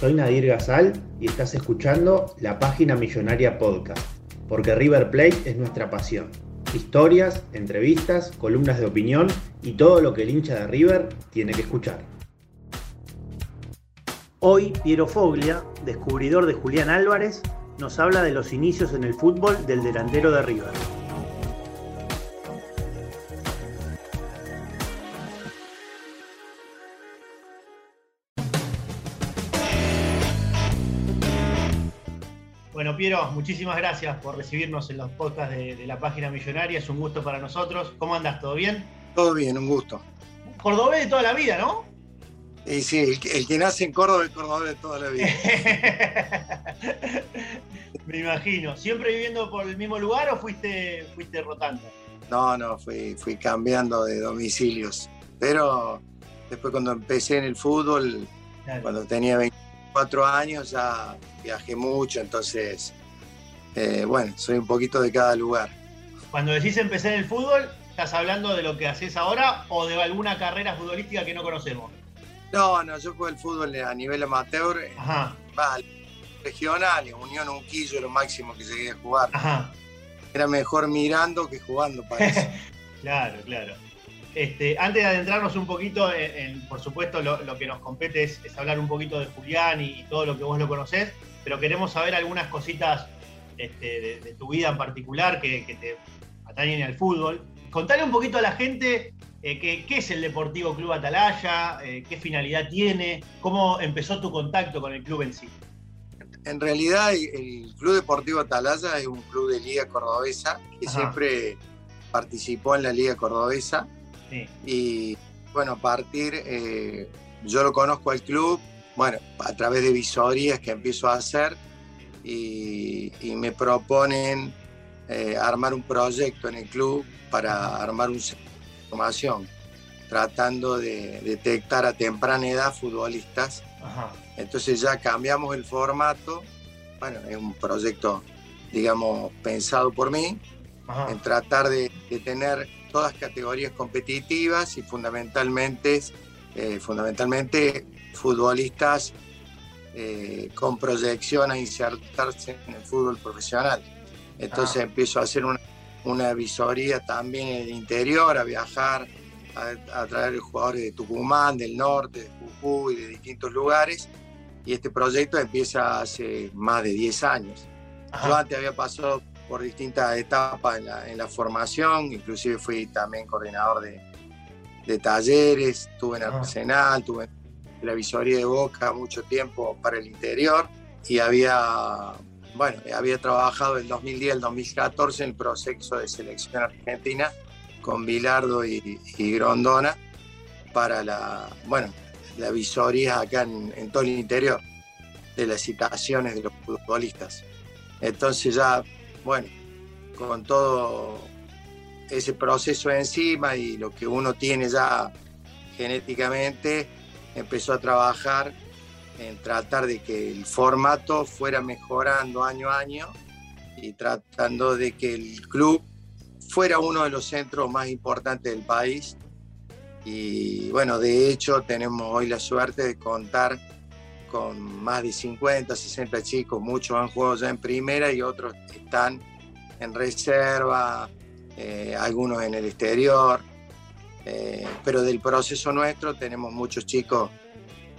soy Nadir Gazal y estás escuchando la página Millonaria Podcast, porque River Plate es nuestra pasión. Historias, entrevistas, columnas de opinión y todo lo que el hincha de River tiene que escuchar. Hoy, Piero Foglia, descubridor de Julián Álvarez, nos habla de los inicios en el fútbol del delantero de River. Bueno, Piero, muchísimas gracias por recibirnos en los podcasts de, la página Millonaria. Es un gusto para nosotros. ¿Cómo andas? ¿Todo bien? Todo bien, un gusto. Cordobés de toda la vida, ¿no? Y sí, el, que nace en Córdoba es cordobés de toda la vida. Me imagino. ¿Siempre viviendo por el mismo lugar o fuiste, fuiste rotando? No, no, fui, fui cambiando de domicilios. Pero después cuando empecé en el fútbol, cuando tenía 24 años, ya viajé mucho, entonces, eh, bueno, soy un poquito de cada lugar. Cuando decís empecé en el fútbol, ¿estás hablando de lo que haces ahora o de alguna carrera futbolística que no conocemos? No, no, yo jugué el fútbol a nivel amateur, Ajá. regional, en Unión Unquillo, lo máximo que llegué a jugar. Ajá. Era mejor mirando que jugando, parece. claro, claro. Este, antes de adentrarnos un poquito, en, por supuesto, lo, que nos compete es, hablar un poquito de Julián y, todo lo que vos lo conocés, pero queremos saber algunas cositas este, de, tu vida en particular que, que te atañen al fútbol. Contale un poquito a la gente eh, ¿qué, es el Deportivo Club Atalaya? Eh, ¿Qué finalidad tiene? ¿Cómo empezó tu contacto con el club en sí? En realidad, el Club Deportivo Atalaya es un club de Liga Cordobesa que siempre participó en la Liga Cordobesa. Y bueno, a partir, eh, yo lo conozco al club, bueno, a través de visorías que empiezo a hacer y, me proponen armar un proyecto en el club para armar un información, tratando de detectar a temprana edad futbolistas. Entonces ya cambiamos el formato. Bueno, es un proyecto, digamos, pensado por mí, en tratar de, tener todas categorías competitivas y fundamentalmente, eh, fundamentalmente futbolistas eh, con proyección a insertarse en el fútbol profesional. Entonces empiezo a hacer una una visoría también en el interior, a viajar, a, traer jugadores de Tucumán, del norte, de Jujuy, de distintos lugares. Y este proyecto empieza hace más de 10 años. Yo antes había pasado por distintas etapas en la, formación, inclusive fui también coordinador de, talleres, estuve en Arsenal, tuve en la visoría de Boca mucho tiempo para el interior. Y había bueno, había trabajado el 2010, el 2014 en el proceso de selección argentina con Bilardo y, Grondona para la, bueno, la visoría acá en, todo el interior de las citaciones de los futbolistas. Entonces ya, bueno, con todo ese proceso encima y lo que uno tiene ya genéticamente, empezó a trabajar en tratar de que el formato fuera mejorando año a año y tratando de que el club fuera uno de los centros más importantes del país. Y bueno, de hecho tenemos hoy la suerte de contar con más de 50, 60 chicos, muchos han jugado ya en primera y otros están en reserva, eh, algunos en el exterior. Eh, pero del proceso nuestro tenemos muchos chicos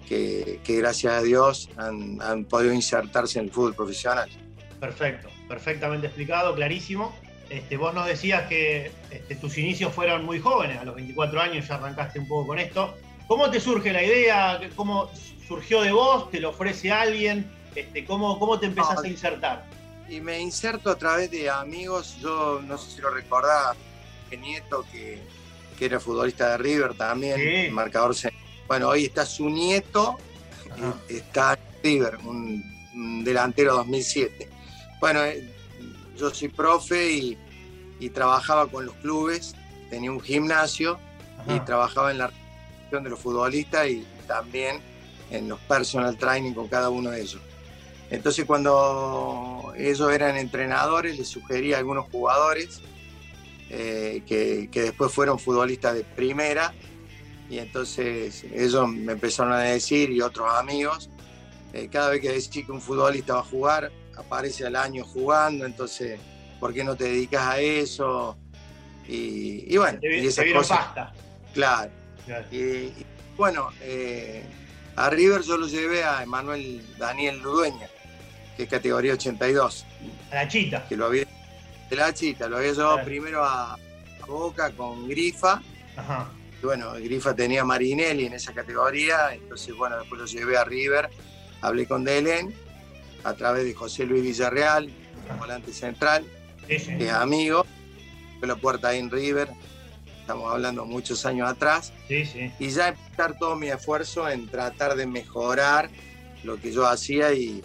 que, gracias a Dios han, podido insertarse en el fútbol profesional. Perfecto, perfectamente explicado, clarísimo. Este, vos nos decías que este, tus inicios fueron muy jóvenes, a los 24 años ya arrancaste un poco con esto. ¿Cómo te surge la idea? ¿Cómo surgió de vos? ¿Te lo ofrece alguien? Este, ¿cómo, ¿Cómo te empezás a insertar? Y me inserto a través de amigos. Yo no sé si lo recordás, que Nieto, que, era futbolista de River también, marcador. Bueno, hoy está su nieto, está en River, un, delantero 2007. Bueno, eh, yo soy profe y, trabajaba con los clubes, tenía un gimnasio y trabajaba en la de los futbolistas y también en los personal training con cada uno de ellos. Entonces cuando ellos eran entrenadores, les sugería a algunos jugadores eh, que, después fueron futbolistas de primera y entonces ellos me empezaron a decir y otros amigos, eh, cada vez que decís que un futbolista va a jugar, aparece al año jugando, entonces, ¿por qué no te dedicas a eso? Y, bueno, y esas cosas. Claro. Y, bueno, eh, a River yo lo llevé a Emanuel Daniel Ludueña, que es categoría 82. A la chita. Que lo había, de la chita, lo había llevado primero a, Boca con Grifa. Ajá. Y bueno, Grifa tenía Marinelli en esa categoría, entonces bueno, después lo llevé a River, hablé con Delen a través de José Luis Villarreal, volante central, que es amigo, fue la puerta ahí en River, estamos hablando muchos años atrás, y ya empezar todo mi esfuerzo en tratar de mejorar lo que yo hacía y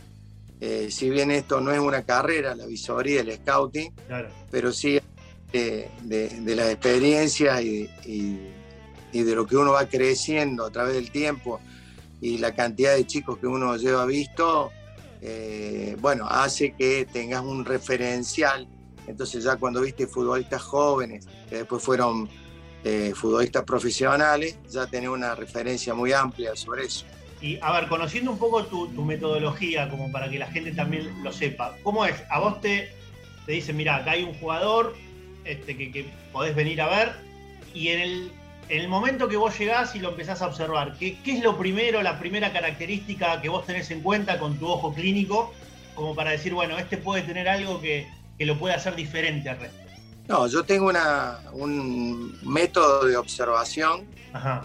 eh, si bien esto no es una carrera, la visoría, el scouting, pero sí de, las experiencias y, de lo que uno va creciendo a través del tiempo y la cantidad de chicos que uno lleva visto, eh, bueno, hace que tengas un referencial. Entonces ya cuando viste futbolistas jóvenes, que después fueron eh, futbolistas profesionales, ya tenés una referencia muy amplia sobre eso. Y a ver, conociendo un poco tu, metodología, como para que la gente también lo sepa, ¿cómo es? A vos te, te dicen, mira, acá hay un jugador este, que, podés venir a ver, y en el, en el, momento que vos llegás y lo empezás a observar, ¿qué, ¿qué, es lo primero, la primera característica que vos tenés en cuenta con tu ojo clínico, como para decir, bueno, este puede tener algo que, que lo puede hacer diferente al resto? No, yo tengo una, un método de observación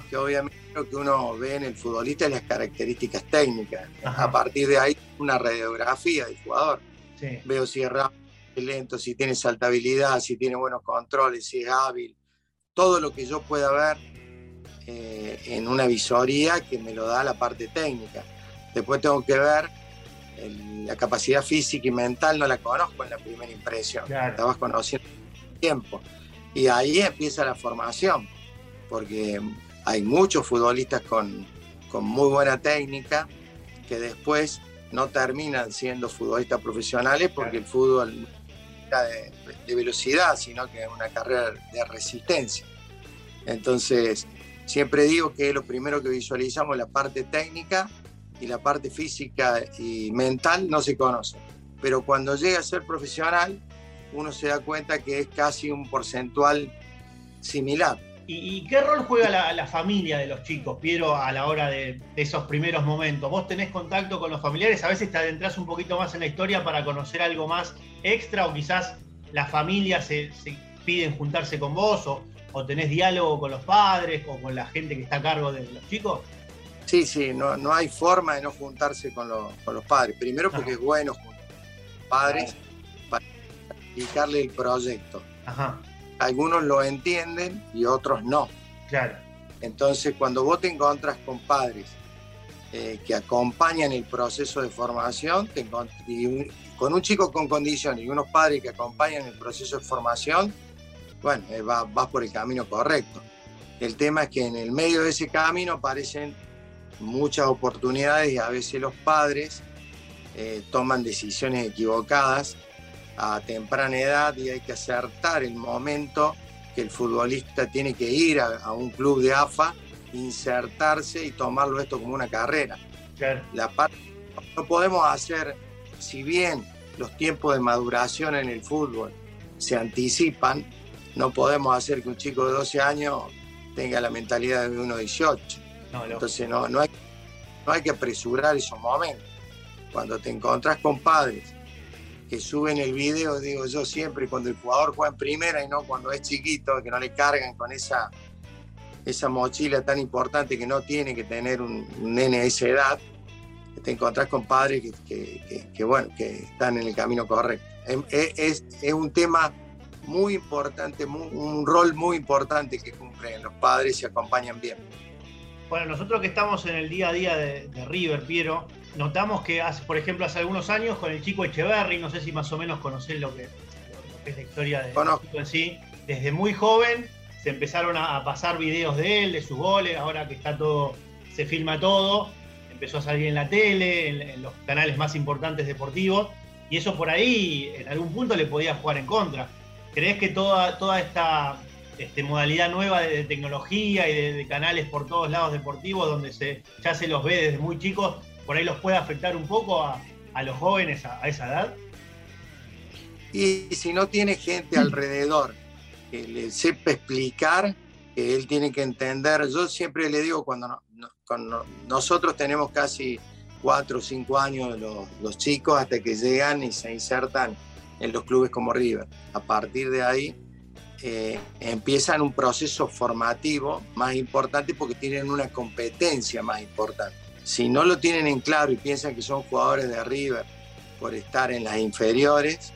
que obviamente lo que uno ve en el futbolista es las características técnicas. A partir de ahí, una radiografía del jugador. Veo si es rápido, lento, si tiene saltabilidad, si tiene buenos controles, si es hábil. Todo lo que yo pueda ver eh, en una visoría que me lo da la parte técnica. Después tengo que ver la capacidad física y mental, no la conozco en la primera impresión. La vas conociendo tiempo. Y ahí empieza la formación, porque hay muchos futbolistas con, muy buena técnica que después no terminan siendo futbolistas profesionales porque el fútbol no es de, velocidad, sino que es una carrera de resistencia. Entonces, siempre digo que lo primero que visualizamos la parte técnica y la parte física y mental no se conocen. Pero cuando llega a ser profesional, uno se da cuenta que es casi un porcentual similar. ¿Y, qué rol juega la, familia de los chicos, Piero, a la hora de, esos primeros momentos? ¿Vos tenés contacto con los familiares? A veces te adentras un poquito más en la historia para conocer algo más extra o quizás las familias se, piden juntarse con vos o, tenés diálogo con los padres o con la gente que está a cargo de los chicos. Sí, sí, no, no hay forma de no juntarse con, los padres. Primero porque es bueno juntar padres explicarle el proyecto. Ajá algunos lo entienden y otros no. Claro. Entonces, cuando vos te encontras con padres eh, que acompañan el proceso de formación, con un chico con condiciones y unos padres que acompañan el proceso de formación, bueno, eh, vas por el camino correcto. El tema es que en el medio de ese camino aparecen muchas oportunidades y a veces los padres eh, toman decisiones equivocadas a temprana edad y hay que acertar el momento que el futbolista tiene que ir a, un club de AFA, insertarse y tomarlo esto como una carrera. La parte, no podemos hacer, si bien los tiempos de maduración en el fútbol se anticipan, no podemos hacer que un chico de 12 años tenga la mentalidad de uno de 18. Entonces no, no hay no hay que apresurar esos momentos. Cuando te encontrás con padres que suben el video, digo yo siempre, cuando el jugador juega en primera y no cuando es chiquito, que no le cargan con esa, esa mochila tan importante que no tiene que tener un, nene de esa edad, te encontrás con padres que, bueno, que están en el camino correcto. Es, es, un tema muy importante, un rol muy importante que cumplen los padres y acompañan bien. Bueno, nosotros que estamos en el día a día de, River, Piero, notamos que, hace, por ejemplo, hace algunos años con el chico Echeverry, no sé si más o menos conocés lo que, es la historia de chico en sí, desde muy joven se empezaron a, pasar videos de él, de sus goles, ahora que está todo, se filma todo, empezó a salir en la tele, en, en los canales más importantes deportivos, y eso por ahí en algún punto le podía jugar en contra. ¿Crees que toda, toda esta este, modalidad nueva de, tecnología y de, canales por todos lados deportivos donde se, ya se los ve desde muy chicos, por ahí los puede afectar un poco a, los jóvenes a, esa edad? Y si no tiene gente alrededor que le sepa explicar, que él tiene que entender, yo siempre le digo cuando, nosotros tenemos casi cuatro o cinco años los, los chicos hasta que llegan y se insertan en los clubes como River. A partir de ahí eh, empiezan un proceso formativo más importante porque tienen una competencia más importante. Si no lo tienen en claro y piensan que son jugadores de River por estar en las inferiores,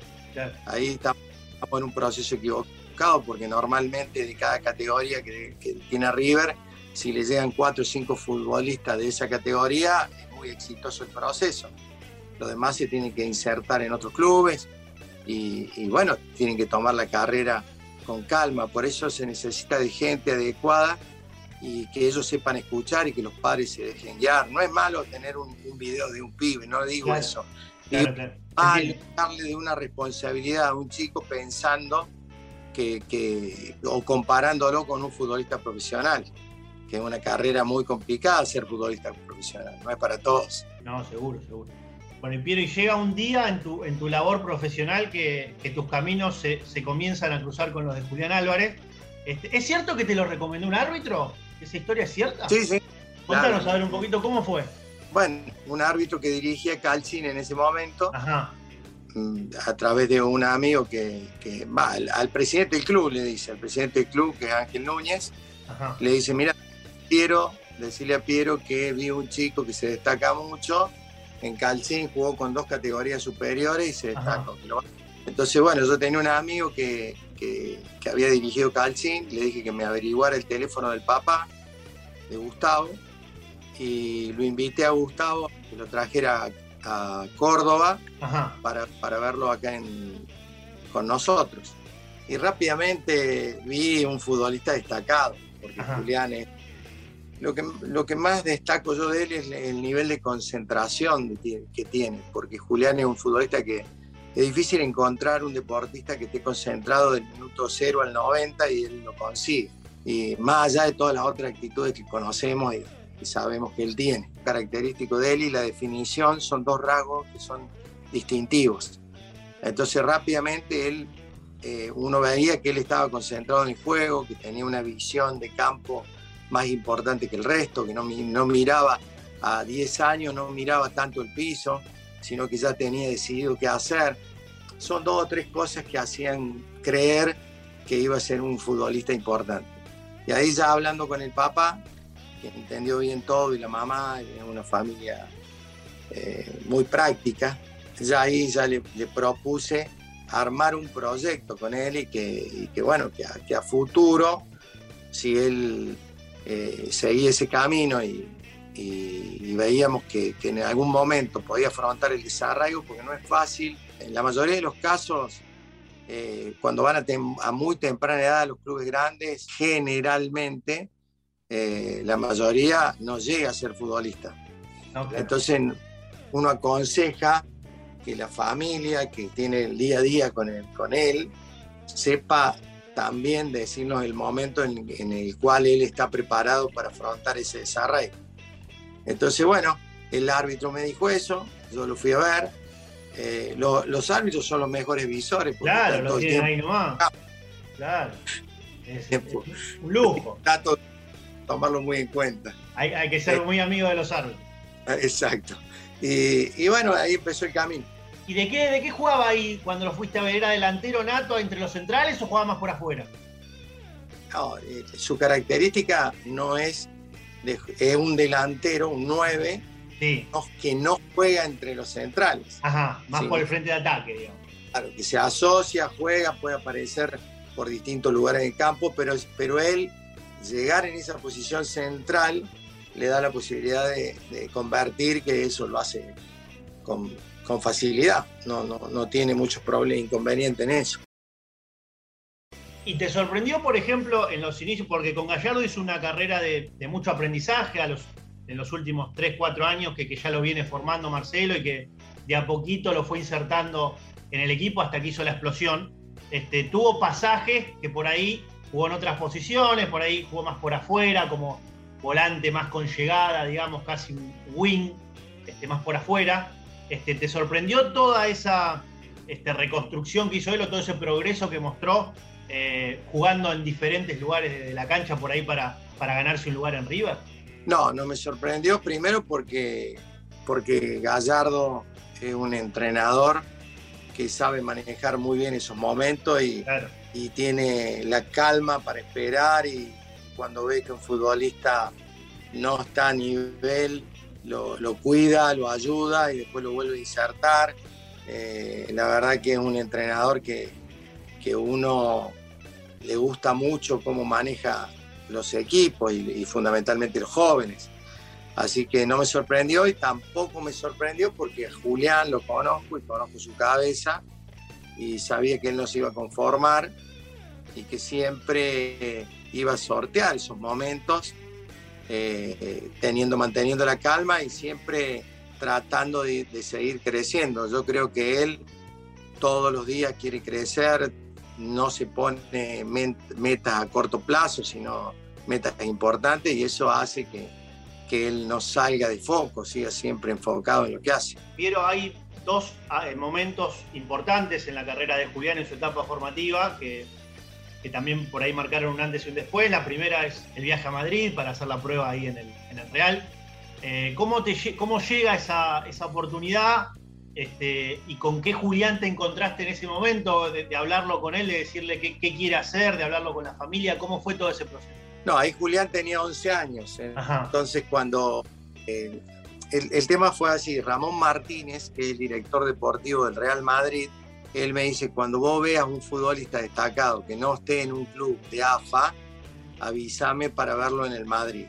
ahí estamos en un proceso equivocado porque normalmente de cada categoría que, que tiene River, si le llegan cuatro o cinco futbolistas de esa categoría, es muy exitoso el proceso. Los demás se tienen que insertar en otros clubes y, y bueno, tienen que tomar la carrera con calma, por eso se necesita de gente adecuada y que ellos sepan escuchar y que los padres se dejen guiar. No es malo tener un, video de un pibe, no digo eso. Claro, darle de una responsabilidad a un chico pensando que, o comparándolo con un futbolista profesional, que es una carrera muy complicada ser futbolista profesional, no es para todos. No, seguro, seguro. Bueno, y Piero, y llega un día en tu, en tu labor profesional que, tus caminos se, comienzan a cruzar con los de Julián Álvarez. Este, ¿Es cierto que te lo recomendó un árbitro? ¿Esa historia es cierta? Sí, sí. Cuéntanos a ver un poquito cómo fue. Bueno, un árbitro que dirigía Calcín en ese momento, mm, a través de un amigo que, va, al, presidente del club, le dice, al presidente del club, que es Ángel Núñez, le dice, mira, Piero, decirle a Piero que vi un chico que se destaca mucho, en Calcín jugó con dos categorías superiores y se destacó. Entonces, bueno, yo tenía un amigo que, había dirigido Calcín, le dije que me averiguara el teléfono del papá, de Gustavo, y lo invité a Gustavo que lo trajera a, Córdoba para, verlo acá con nosotros. Y rápidamente vi un futbolista destacado, porque Julián es lo que, lo que más destaco yo de él es el nivel de concentración que tiene, porque Julián es un futbolista que es difícil encontrar un deportista que esté concentrado del minuto 0 al 90 y él lo consigue. Y más allá de todas las otras actitudes que conocemos y, sabemos que él tiene. Característico de él y la definición son dos rasgos que son distintivos. Entonces rápidamente él, eh, uno veía que él estaba concentrado en el juego, que tenía una visión de campo más importante que el resto, que no, no miraba a 10 años, no miraba tanto el piso, sino que ya tenía decidido qué hacer. Son dos o tres cosas que hacían creer que iba a ser un futbolista importante. Y ahí ya hablando con el papá, que entendió bien todo, y la mamá, es una familia eh, muy práctica, ya ahí ya le, propuse armar un proyecto con él y que, que bueno, que que a futuro, si él eh, seguí ese camino y, veíamos que, en algún momento podía afrontar el desarraigo, porque no es fácil. En la mayoría de los casos, eh, cuando van a, muy temprana edad a los clubes grandes, generalmente eh, la mayoría no llega a ser futbolista. Entonces uno aconseja que la familia que tiene el día a día con, con él sepa también decirnos el momento en, el cual él está preparado para afrontar ese desarrollo. Entonces, bueno, el árbitro me dijo eso, yo lo fui a ver. Eh, los árbitros son los mejores visores. Claro, lo tienen ahí nomás. Claro. Es, un lujo. tomarlo muy en cuenta. Hay, que ser eh, muy amigo de los árbitros. Exacto. Y, bueno, ahí empezó el camino. ¿Y de qué, de qué jugaba ahí cuando lo fuiste a ver? ¿Era delantero nato entre los centrales o jugaba más por afuera? No, eh, su característica no es, es un delantero, un 9, que no juega entre los centrales. Ajá, más por el frente de ataque, digamos. Claro, que se asocia, juega, puede aparecer por distintos lugares del campo, pero, pero él llegar en esa posición central le da la posibilidad de, convertir, que eso lo hace con, facilidad. No, no, no tiene muchos problemas, inconvenientes en eso. ¿Y te sorprendió, por ejemplo, en los inicios, porque con Gallardo hizo una carrera de, mucho aprendizaje en los últimos 3, 4 años, que, ya lo viene formando Marcelo y que de a poquito lo fue insertando en el equipo hasta que hizo la explosión? Este, tuvo pasajes que por ahí jugó en otras posiciones, por ahí jugó más por afuera, como volante más con llegada, digamos, casi un wing, este, más por afuera. Este, ¿Te sorprendió toda esa reconstrucción que hizo él o todo ese progreso que mostró eh, jugando en diferentes lugares de la cancha por ahí para, para ganarse un lugar en River? No, no me sorprendió primero porque, porque Gallardo es un entrenador que sabe manejar muy bien esos momentos y, y tiene la calma para esperar y cuando ve que un futbolista no está a nivel, lo, cuida, lo ayuda y después lo vuelve a insertar. Eh, la verdad que es un entrenador que, que uno le gusta mucho cómo maneja los equipos y, fundamentalmente los jóvenes. Así que no me sorprendió y tampoco me sorprendió porque Julián lo conozco y conozco su cabeza y sabía que él nos iba a conformar y que siempre iba a sortear esos momentos, eh, teniendo, manteniendo la calma y siempre tratando de, seguir creciendo. Yo creo que él todos los días quiere crecer, no se pone metas a corto plazo, sino metas importantes y eso hace que, que él no salga de foco, siga siempre enfocado en lo que hace. Pero hay dos ah, momentos importantes en la carrera de Julián en su etapa formativa que que también por ahí marcaron un antes y un después. La primera es el viaje a Madrid para hacer la prueba ahí en el, Real. Eh, ¿cómo, te, ¿Cómo llega esa, oportunidad este, y con qué Julián te encontraste en ese momento de, hablarlo con él, de decirle qué, quiere hacer, de hablarlo con la familia? ¿Cómo fue todo ese proceso? No, ahí Julián tenía 11 años. ¿eh? Entonces cuando... Eh, el, el tema fue así, Ramón Martínez, que es el director deportivo del Real Madrid, él me dice, cuando vos veas un futbolista destacado que no esté en un club de AFA, avísame para verlo en el Madrid.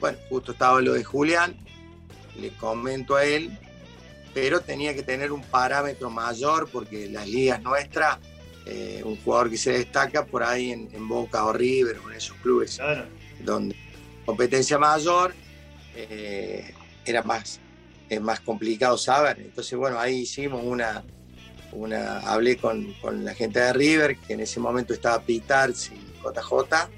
Bueno, justo estaba lo de Julián, le comento a él, pero tenía que tener un parámetro mayor porque las ligas nuestras, eh, un jugador que se destaca por ahí en, Boca o River o en esos clubes donde competencia mayor eh, era más, es más complicado saber. Entonces, bueno, ahí hicimos una, una, hablé con, la gente de River, que en ese momento estaba Pitars y JJ,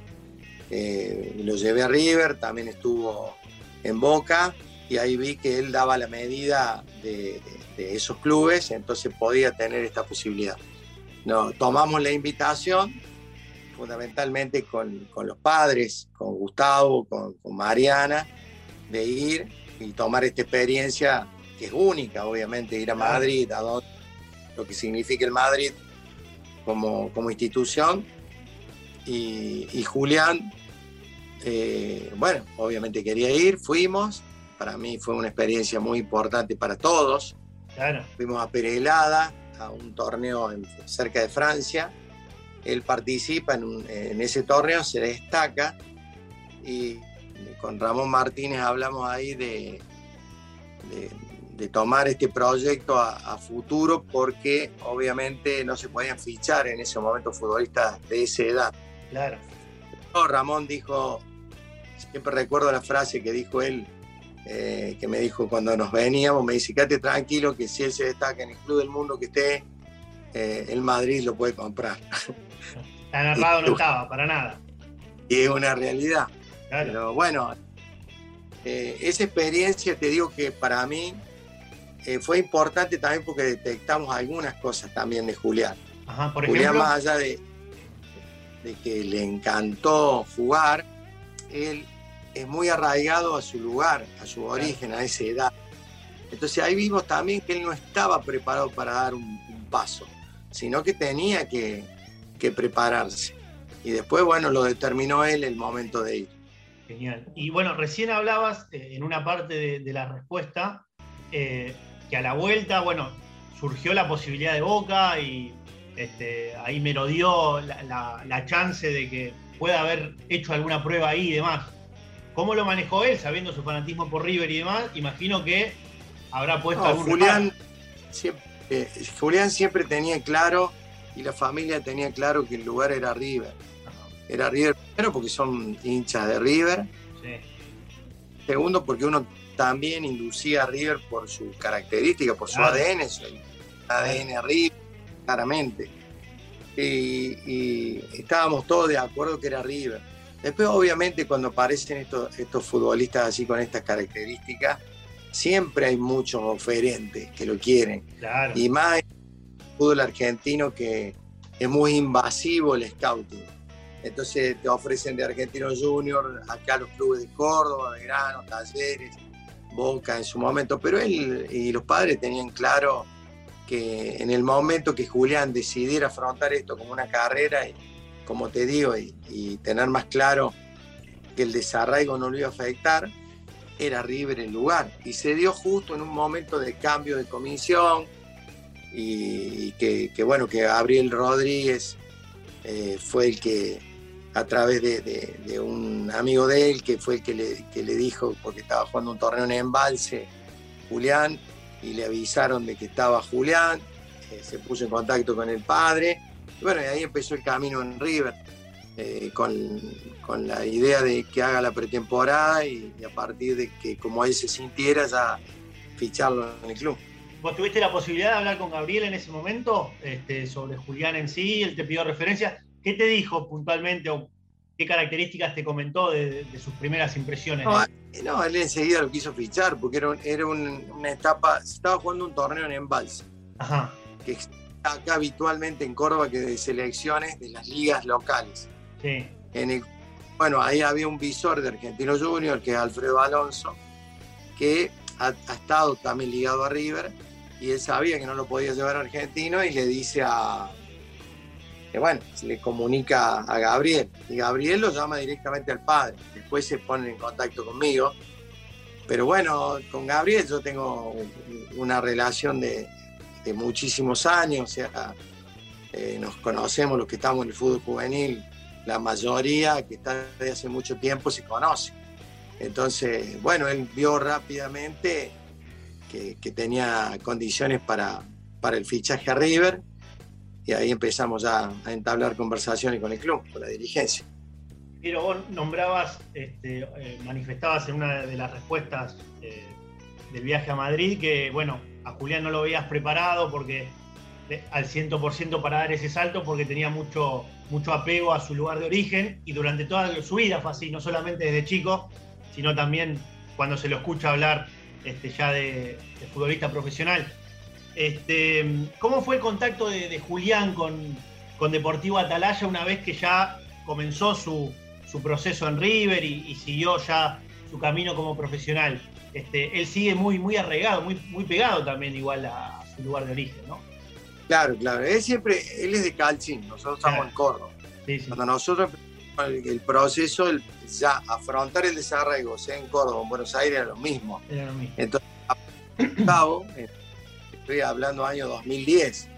eh, lo llevé a River, también estuvo en Boca, y ahí vi que él daba la medida de, esos clubes, entonces podía tener esta posibilidad. No, tomamos la invitación, fundamentalmente con, los padres, con Gustavo, con, con Mariana, de ir y tomar esta experiencia que es única, obviamente, ir a Madrid, a donde lo que significa el Madrid como, como institución. Y, Julián, eh, bueno, obviamente quería ir, fuimos. Para mí fue una experiencia muy importante para todos. Fuimos a Perelada, a un torneo cerca de Francia. Él participa en, ese torneo, se destaca. Y con Ramón Martínez hablamos ahí de de tomar este proyecto a, futuro porque obviamente no se podían fichar en ese momento futbolistas de esa edad. Claro. Ramón dijo, siempre recuerdo la frase que dijo él, eh, que me dijo cuando nos veníamos, me dice, quédate tranquilo que si él se destaca en el club del mundo que esté, eh, el Madrid lo puede comprar. Tan errado no estaba, para nada. Y es una realidad. Pero bueno, eh, esa experiencia te digo que para mí fue importante también porque detectamos algunas cosas también de Julián. Julián, más allá de, de que le encantó jugar, él es muy arraigado a su lugar, a su origen, a esa edad. Entonces ahí vimos también que él no estaba preparado para dar un, paso, sino que tenía que, prepararse. Y después, bueno, lo determinó él el momento de ir. Genial. Y bueno, recién hablabas eh, en una parte de, la respuesta eh, que a la vuelta, bueno, surgió la posibilidad de Boca y este, ahí me lo dio la, chance de que pueda haber hecho alguna prueba ahí y demás. ¿Cómo lo manejó él, sabiendo su fanatismo por River y demás? Imagino que habrá puesto algún Julián siempre, eh, Julián siempre tenía claro y la familia tenía claro que el lugar era River. Era River primero porque son hinchas de River. Segundo porque uno también inducía a River por su característica, por su ADN, su ADN River, claramente. Y, estábamos todos de acuerdo que era River. Después, obviamente, cuando aparecen estos, estos futbolistas así con estas características, siempre hay muchos oferentes que lo quieren. Y más el fútbol argentino que es muy invasivo el scouting. Entonces te ofrecen de Argentino Junior, acá los clubes de Córdoba, Grano, Talleres, Boca en su momento, pero él y los padres tenían claro que en el momento que Julián decidiera afrontar esto como una carrera, y, como te digo, y, tener más claro que el desarraigo no lo iba a afectar, era River el lugar. Y se dio justo en un momento de cambio de comisión y, que, bueno, que Gabriel Rodríguez eh, fue el que, a través de, un amigo de él, que fue el que le, que le dijo, porque estaba jugando un torneo en embalse, Julián, y le avisaron de que estaba Julián, eh, se puso en contacto con el padre, y bueno, y ahí empezó el camino en River, eh, con, la idea de que haga la pretemporada y, a partir de que como él se sintiera ya ficharlo en el club. ¿Vos tuviste la posibilidad de hablar con Gabriel en ese momento este, sobre Julián en sí? Él te pidió referencia. ¿Qué te dijo puntualmente o qué características te comentó de, sus primeras impresiones? No, él enseguida lo quiso fichar porque era, era una etapa, estaba jugando un torneo en embalse, Ajá. que acá habitualmente en Córdoba, que de selecciones de las ligas locales. Sí. En bueno, ahí había un visor de Argentino Junior, que es Alfredo Alonso, que ha, ha, estado también ligado a River, y él sabía que no lo podía llevar a Argentino y le dice a, que bueno, se le comunica a Gabriel y Gabriel lo llama directamente al padre. Después se pone en contacto conmigo. Pero bueno, con Gabriel yo tengo una relación de, muchísimos años, o sea, eh, nos conocemos los que estamos en el fútbol juvenil, la mayoría que está desde hace mucho tiempo se conoce. Entonces, bueno, él vio rápidamente que, tenía condiciones para, para el fichaje a River y ahí empezamos a, a entablar conversaciones con el club, con la dirigencia. Pero vos nombrabas, este, eh, manifestabas en una de las respuestas eh, del viaje a Madrid que, bueno, a Julián no lo habías preparado porque al 100% para dar ese salto porque tenía mucho, mucho apego a su lugar de origen y durante toda su vida fue así, no solamente desde chico, sino también cuando se lo escucha hablar este, ya de futbolista profesional. Este, ¿Cómo fue el contacto de, Julián con, Deportivo Atalaya una vez que ya comenzó su, proceso en River y, siguió ya su camino como profesional? Este, él sigue muy, muy arraigado, muy, muy pegado también igual a, su lugar de origen, ¿no? Claro, claro. Él siempre, él es de Calcín, nosotros estamos en Córdoba. Cuando nosotros el, el proceso, el, ya afrontar el desarrollo, sea en Córdoba o en Buenos Aires, era lo mismo. Era lo mismo. Entonces, estoy hablando año 2010.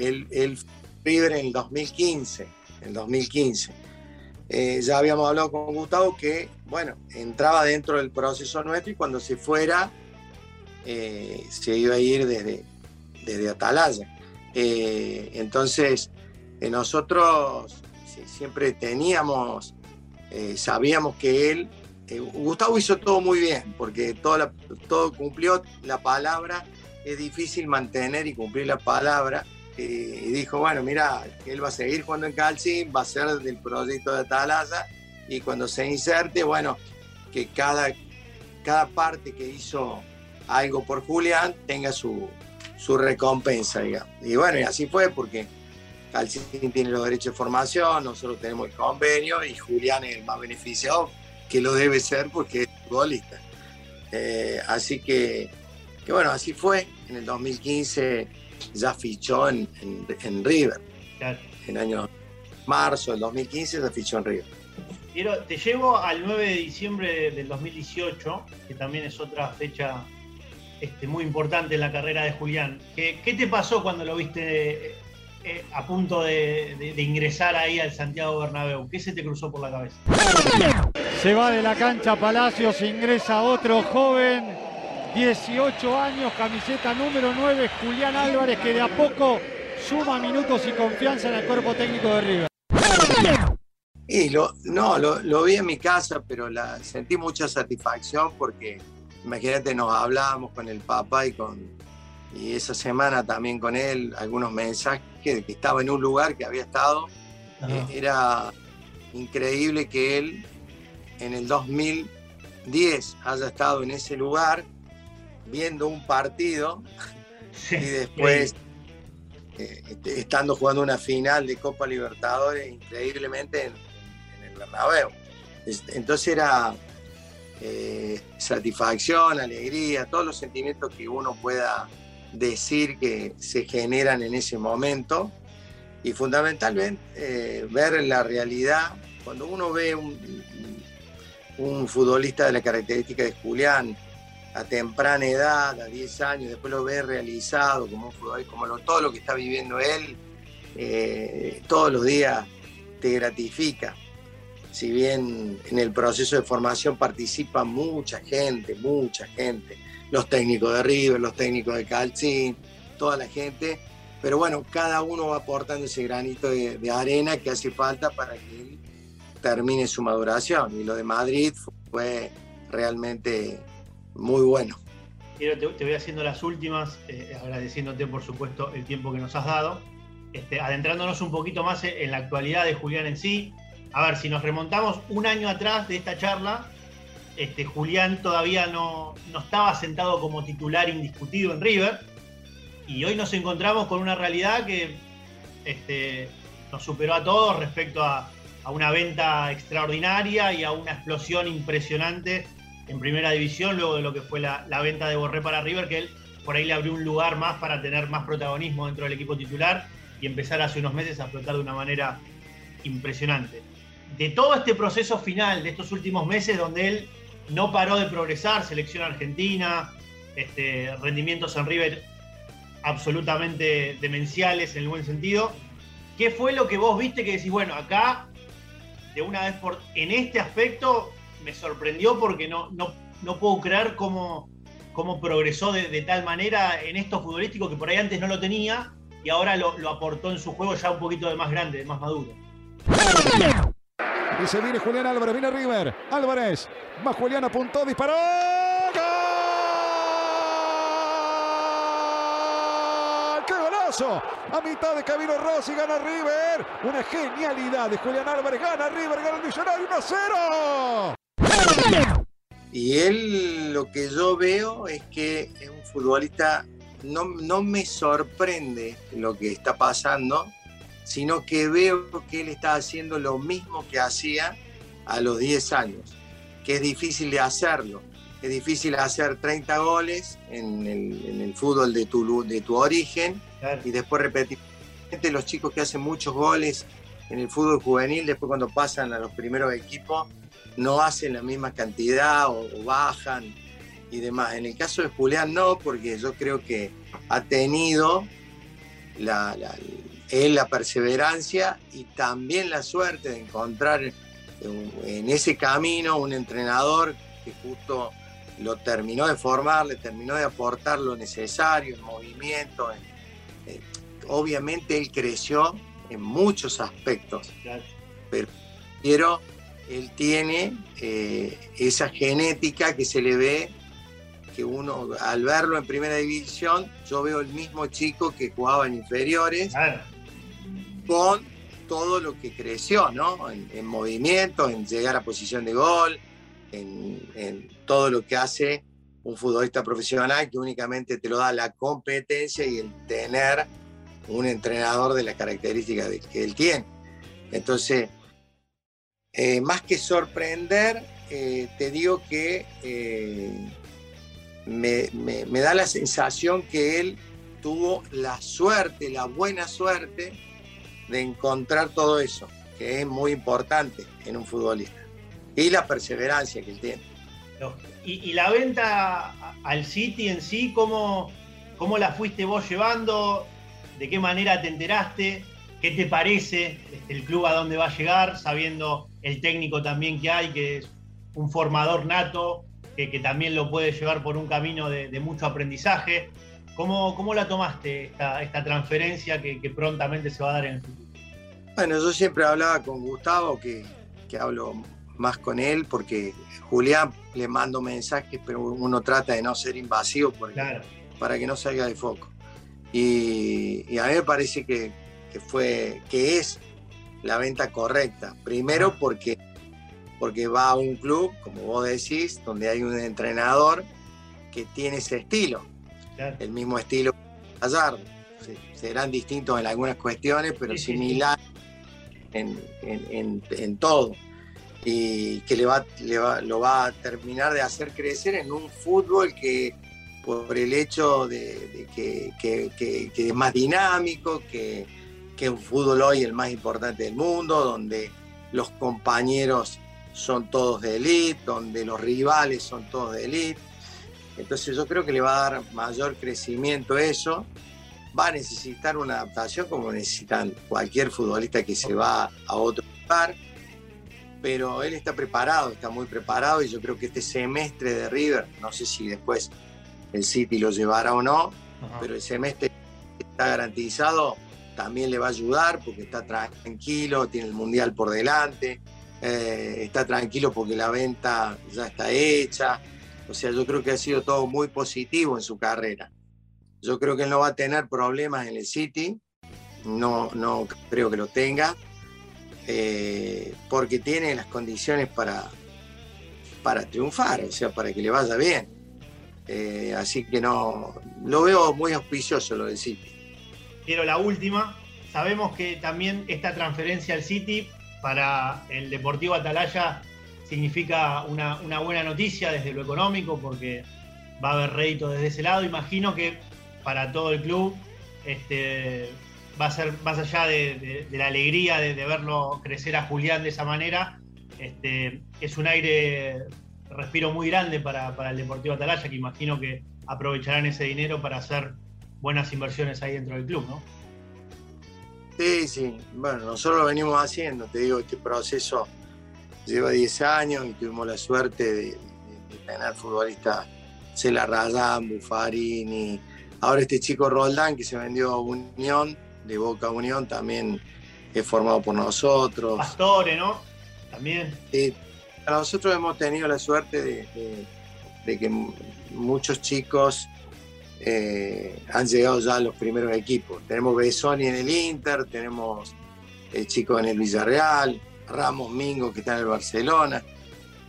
El, el River en el 2015, en 2015. Eh, ya habíamos hablado con Gustavo que, bueno, entraba dentro del proceso nuestro y cuando se fuera eh, se iba a ir desde, desde Atalaya. Eh, entonces, nosotros siempre teníamos, sabíamos que él, Gustavo hizo todo muy bien, porque todo, todo cumplió la palabra es difícil mantener y cumplir la palabra. Eh, y dijo, bueno, mira, él va a seguir jugando en Calci, va a ser del proyecto de Atalaya y cuando se inserte, bueno, que cada, cada parte que hizo algo por Julián tenga su, su recompensa, digamos. Y bueno, y así fue porque Calcín tiene los derechos de formación, nosotros tenemos el convenio y Julián es el más beneficiado que lo debe ser porque es futbolista. Eh, así que, que, bueno, así fue. En el 2015 ya fichó en, en, River. En año marzo del 2015 ya fichó en River. Te llevo al 9 de diciembre del 2018, que también es otra fecha este, muy importante en la carrera de Julián. ¿Qué, te pasó cuando lo viste eh, eh, a punto de, ingresar ahí al Santiago Bernabéu? ¿Qué se te cruzó por la cabeza? Se va de la cancha Palacios, ingresa otro joven, 18 años, camiseta número 9, Julián Álvarez, que de a poco suma minutos y confianza en el cuerpo técnico de River. Y lo, no, lo, vi en mi casa, pero la, sentí mucha satisfacción porque imagínate, nos hablábamos con el papá y con y esa semana también con él algunos mensajes de que estaba en un lugar que había estado. Eh, era increíble que él en el 2010 haya estado en ese lugar viendo un partido y después eh, estando jugando una final de Copa Libertadores increíblemente en, en Entonces era eh, satisfacción, alegría, todos los sentimientos que uno pueda decir que se generan en ese momento. Y fundamentalmente eh, ver la realidad. Cuando uno ve un, un, futbolista de la característica de Julián a temprana edad, a 10 años, después lo ve realizado como un futbolista, como todo lo que está viviendo él, eh, todos los días te gratifica si bien en el proceso de formación participa mucha gente, mucha gente, los técnicos de River, los técnicos de Calcín, toda la gente, pero bueno, cada uno va aportando ese granito de, arena que hace falta para que termine su maduración. Y lo de Madrid fue realmente muy bueno. Te, te voy haciendo las últimas, eh, agradeciéndote por supuesto el tiempo que nos has dado, este, adentrándonos un poquito más en la actualidad de Julián en sí, a ver, si nos remontamos un año atrás de esta charla, este, Julián todavía no, estaba sentado como titular indiscutido en River. Y hoy nos encontramos con una realidad que este, nos superó a todos respecto a, una venta extraordinaria y a una explosión impresionante en primera división, luego de lo que fue la, la, venta de Borré para River, que él por ahí le abrió un lugar más para tener más protagonismo dentro del equipo titular y empezar hace unos meses a explotar de una manera impresionante de todo este proceso final de estos últimos meses donde él no paró de progresar, selección argentina, este, rendimientos en River absolutamente demenciales en el buen sentido. ¿Qué fue lo que vos viste que decís, bueno, acá, de una vez por, en este aspecto, me sorprendió porque no, no, no puedo creer cómo, cómo progresó de, tal manera en esto futbolístico que por ahí antes no lo tenía y ahora lo, lo aportó en su juego ya un poquito de más grande, de más maduro. Y se viene Julián Álvarez, viene River. Álvarez, va Julián, apuntó, disparó. ¡Qué golazo! A mitad de Camilo Rossi gana River. Una genialidad de Julián Álvarez. Gana River, gana el Millonario 1-0. Y él lo que yo veo es que es un futbolista, no, no me sorprende lo que está pasando, sino que veo que él está haciendo lo mismo que hacía a los 10 años, que es difícil de hacerlo. Es difícil hacer 30 goles en el, fútbol de tu, de tu origen y después repetir. Los chicos que hacen muchos goles en el fútbol juvenil, después cuando pasan a los primeros equipos, no hacen la misma cantidad o, bajan y demás. En el caso de Julián no, porque yo creo que ha tenido la, es la perseverancia y también la suerte de encontrar en ese camino un entrenador que justo lo terminó de formar, le terminó de aportar lo necesario, el movimiento. Eh, obviamente él creció en muchos aspectos, pero, él tiene eh, esa genética que se le ve, que uno al verlo en primera división, yo veo el mismo chico que jugaba en inferiores con todo lo que creció, ¿no? En, movimiento, en llegar a posición de gol, en, todo lo que hace un futbolista profesional que únicamente te lo da la competencia y el tener un entrenador de las características que él tiene. Entonces, Eh, más que sorprender, eh, te digo que me, da la sensación que él tuvo la suerte, la buena suerte de encontrar todo eso, que es muy importante en un futbolista. Y la perseverancia que él tiene. Y, la venta al City en sí, ¿cómo, ¿cómo la fuiste vos llevando? ¿De qué manera te enteraste? ¿Qué te parece el club a dónde va a llegar, sabiendo el técnico también que hay, que es un formador nato, que, también lo puede llevar por un camino de, mucho aprendizaje? ¿Cómo, ¿Cómo, la tomaste esta, transferencia que, prontamente se va a dar en el futuro? Bueno, yo siempre hablaba con Gustavo, que, que hablo más con él, porque Julián le mando mensajes, pero uno trata de no ser invasivo para que no salga de foco. Y, a mí me parece que, fue, que es la venta correcta. Primero porque, porque va a un club, como vos decís, donde hay un entrenador que tiene ese estilo. El mismo estilo que Gallardo. Serán distintos en algunas cuestiones, pero similar en, en todo y que le va, lo va a terminar de hacer crecer en un fútbol que por el hecho de, que, es más dinámico, que, es un fútbol hoy el más importante del mundo, donde los compañeros son todos de élite, donde los rivales son todos de élite. Entonces yo creo que le va a dar mayor crecimiento eso. Va a necesitar una adaptación como necesitan cualquier futbolista que se va a otro lugar. Pero él está preparado, está muy preparado y yo creo que este semestre de River, no sé si después el City lo llevará o no, pero el semestre está garantizado, también le va a ayudar porque está tranquilo, tiene el Mundial por delante, eh, está tranquilo porque la venta ya está hecha, o sea, yo creo que ha sido todo muy positivo en su carrera. Yo creo que él no va a tener problemas en el City, no, no creo que lo tenga, eh, porque tiene las condiciones para, para triunfar, o sea, para que le vaya bien. Eh, así que no, lo veo muy auspicioso lo del City. Quiero la última. Sabemos que también esta transferencia al City para el Deportivo Atalaya significa una, una buena noticia desde lo económico, porque va a haber rédito desde ese lado. Imagino que para todo el club este, va a ser más allá de, la alegría de, verlo crecer a Julián de esa manera, este, es un aire, respiro muy grande para, el Deportivo Atalaya, que imagino que aprovecharán ese dinero para hacer buenas inversiones ahí dentro del club, ¿no? Sí, sí, bueno, nosotros lo venimos haciendo, te digo, este proceso lleva 10 años y tuvimos la suerte de, tener futbolistas Cela Rayán, Buffarini, ahora este chico Roldán que se vendió a Unión, de Boca Unión también es formado por nosotros. Pastore, ¿no? También. Sí, nosotros hemos tenido la suerte de, que muchos chicos eh, han llegado ya a los primeros equipos. Tenemos Besoni en el Inter, tenemos el chico en el Villarreal, Ramos Mingo que está en el Barcelona.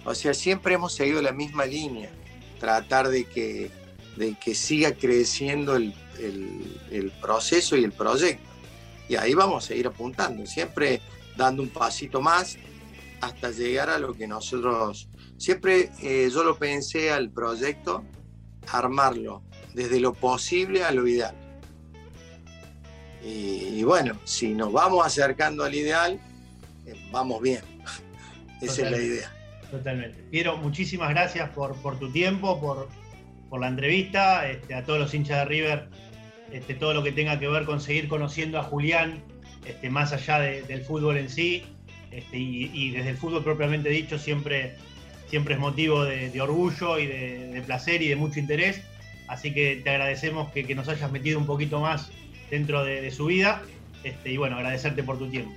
O sea, siempre hemos seguido la misma línea, tratar de que, de que siga creciendo el, el, proceso y el proyecto. Y ahí vamos a seguir apuntando, siempre dando un pasito más hasta llegar a lo que nosotros, siempre eh, yo lo pensé al proyecto, armarlo desde lo posible a lo ideal. Y, bueno, si nos vamos acercando al ideal, vamos bien. Esa es la idea. Totalmente. Piero, muchísimas gracias por, por tu tiempo, por, por la entrevista. Este, a todos los hinchas de River, este, todo lo que tenga que ver con seguir conociendo a Julián, este, más allá del fútbol en sí, este, y, desde el fútbol propiamente dicho, siempre, siempre es motivo de, orgullo y de, placer y de mucho interés. Así que te agradecemos que, nos hayas metido un poquito más dentro de, su vida. Este, y bueno, agradecerte por tu tiempo.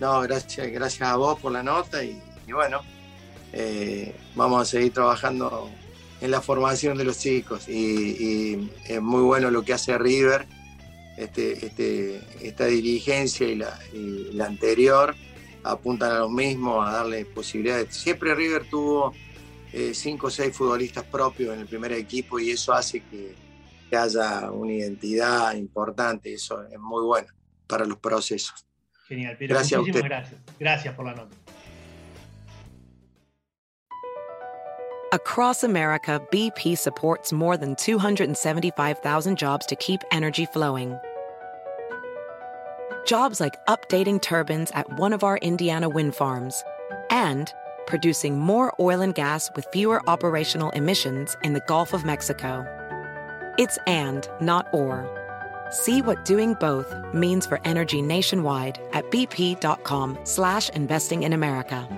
No, gracias, gracias a vos por la nota y, bueno, eh, vamos a seguir trabajando en la formación de los chicos y, es muy bueno lo que hace River, este, este, esta dirigencia y la, anterior apuntan a lo mismo, a darle posibilidades. Siempre River tuvo eh, cinco o seis futbolistas propios en el primer equipo y eso hace que, haya una identidad importante, eso es muy bueno para los procesos. Genial, Pedro. Gracias muchísimas a usted. gracias. Gracias por la nota. Across America, BP supports more than 275,000 jobs to keep energy flowing. Jobs like updating turbines at one of our Indiana wind farms and producing more oil and gas with fewer operational emissions in the Gulf of Mexico. It's and, not or. See what doing both means for energy nationwide at bp.com slash investing in America.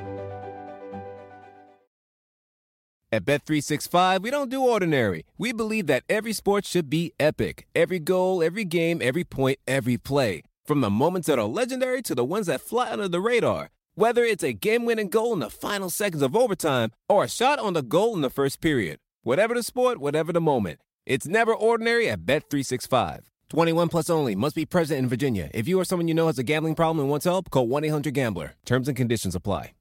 At Bet365, we don't do ordinary. We believe that every sport should be epic. Every goal, every game, every point, every play. From the moments that are legendary to the ones that fly under the radar. Whether it's a game-winning goal in the final seconds of overtime or a shot on the goal in the first period. Whatever the sport, whatever the moment. It's never ordinary at Bet365. 21 plus only. Must be present in Virginia. If you or someone you know has a gambling problem and wants help, call 1-800-GAMBLER. Terms and conditions apply.